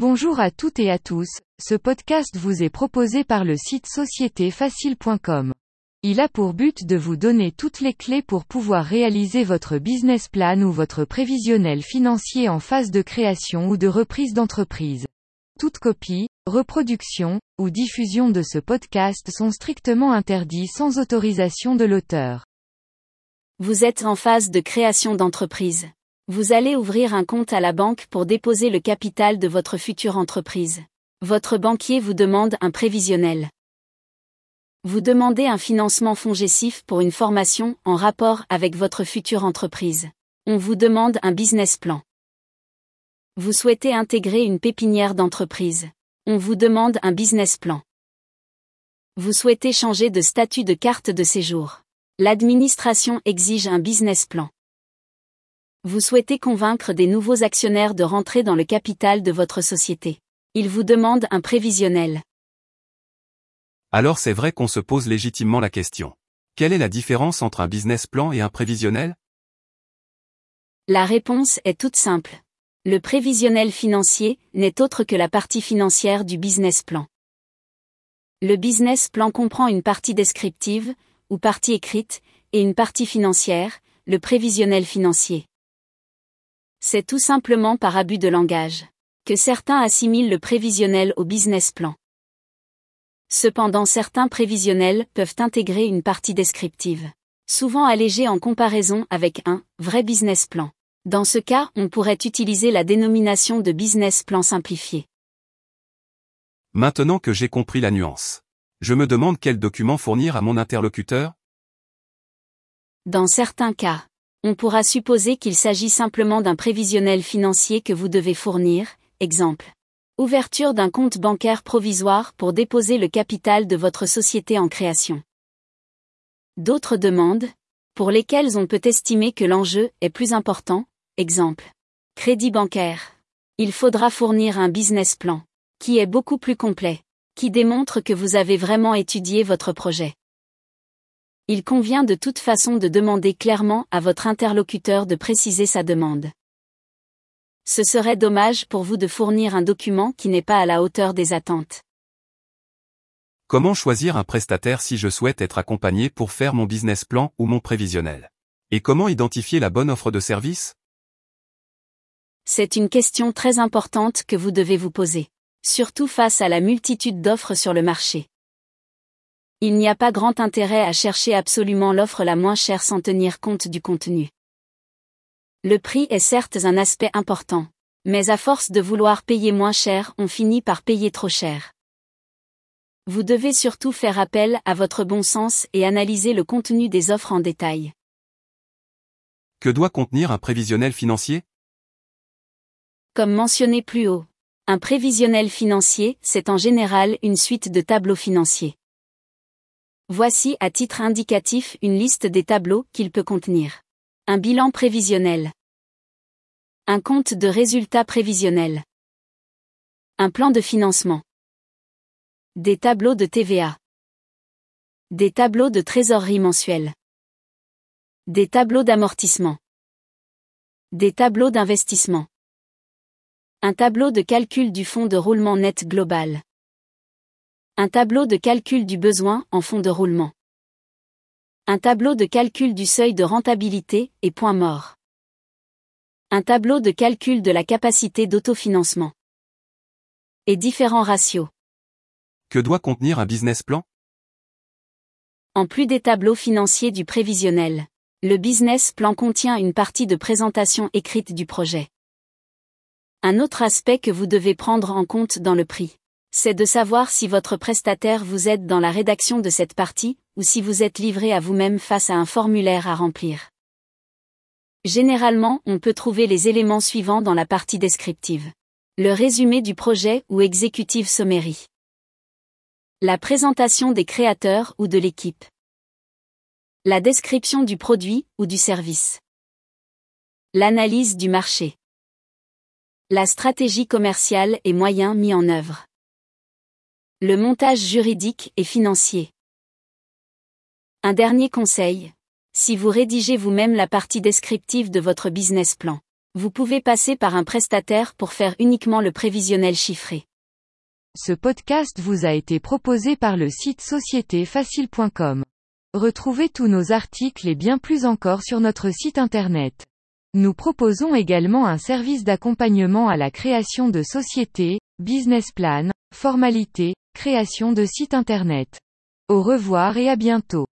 Bonjour à toutes et à tous, ce podcast vous est proposé par le site sociétéfacile.com. Il a pour but de vous donner toutes les clés pour pouvoir réaliser votre business plan ou votre prévisionnel financier en phase de création ou de reprise d'entreprise. Toute copie, reproduction, ou diffusion de ce podcast sont strictement interdits sans autorisation de l'auteur. Vous êtes en phase de création d'entreprise. Vous allez ouvrir un compte à la banque pour déposer le capital de votre future entreprise. Votre banquier vous demande un prévisionnel. Vous demandez un financement fongessif pour une formation en rapport avec votre future entreprise. On vous demande un business plan. Vous souhaitez intégrer une pépinière d'entreprise. On vous demande un business plan. Vous souhaitez changer de statut de carte de séjour. L'administration exige un business plan. Vous souhaitez convaincre des nouveaux actionnaires de rentrer dans le capital de votre société. Ils vous demandent un prévisionnel. Alors c'est vrai qu'on se pose légitimement la question. Quelle est la différence entre un business plan et un prévisionnel? La réponse est toute simple. Le prévisionnel financier n'est autre que la partie financière du business plan. Le business plan comprend une partie descriptive, ou partie écrite, et une partie financière, le prévisionnel financier. C'est tout simplement par abus de langage que certains assimilent le prévisionnel au business plan. Cependant certains prévisionnels peuvent intégrer une partie descriptive, souvent allégée en comparaison avec un vrai business plan. Dans ce cas, on pourrait utiliser la dénomination de business plan simplifié. Maintenant que j'ai compris la nuance, je me demande quel document fournir à mon interlocuteur? Dans certains cas, on pourra supposer qu'il s'agit simplement d'un prévisionnel financier que vous devez fournir, exemple. Ouverture d'un compte bancaire provisoire pour déposer le capital de votre société en création. D'autres demandes, pour lesquelles on peut estimer que l'enjeu est plus important, Exemple. Crédit bancaire. Il faudra fournir un business plan, qui est beaucoup plus complet, qui démontre que vous avez vraiment étudié votre projet. Il convient de toute façon de demander clairement à votre interlocuteur de préciser sa demande. Ce serait dommage pour vous de fournir un document qui n'est pas à la hauteur des attentes. Comment choisir un prestataire si je souhaite être accompagné pour faire mon business plan ou mon prévisionnel? Et comment identifier la bonne offre de service? C'est une question très importante que vous devez vous poser. Surtout face à la multitude d'offres sur le marché. Il n'y a pas grand intérêt à chercher absolument l'offre la moins chère sans tenir compte du contenu. Le prix est certes un aspect important, mais à force de vouloir payer moins cher, on finit par payer trop cher. Vous devez surtout faire appel à votre bon sens et analyser le contenu des offres en détail. Que doit contenir un prévisionnel financier? Comme mentionné plus haut. Un prévisionnel financier, c'est en général une suite de tableaux financiers. Voici à titre indicatif une liste des tableaux qu'il peut contenir. Un bilan prévisionnel. Un compte de résultats prévisionnels. Un plan de financement. Des tableaux de TVA. Des tableaux de trésorerie mensuelle. Des tableaux d'amortissement. Des tableaux d'investissement. Un tableau de calcul du fonds de roulement net global. Un tableau de calcul du besoin en fonds de roulement. Un tableau de calcul du seuil de rentabilité et point mort. Un tableau de calcul de la capacité d'autofinancement. Et différents ratios. Que doit contenir un business plan? En plus des tableaux financiers du prévisionnel, le business plan contient une partie de présentation écrite du projet. Un autre aspect que vous devez prendre en compte dans le prix, c'est de savoir si votre prestataire vous aide dans la rédaction de cette partie, ou si vous êtes livré à vous-même face à un formulaire à remplir. Généralement, on peut trouver les éléments suivants dans la partie descriptive. Le résumé du projet ou exécutive sommerie. La présentation des créateurs ou de l'équipe. La description du produit ou du service. L'analyse du marché. La stratégie commerciale et moyens mis en œuvre. Le montage juridique et financier. Un dernier conseil. Si vous rédigez vous-même la partie descriptive de votre business plan, Vous pouvez passer par un prestataire pour faire uniquement le prévisionnel chiffré. Ce podcast vous a été proposé par le site sociétéfacile.com. Retrouvez tous nos articles et bien plus encore sur notre site internet. Nous proposons également un service d'accompagnement à la création de sociétés, business plan, formalités, création de sites internet. Au revoir et à bientôt.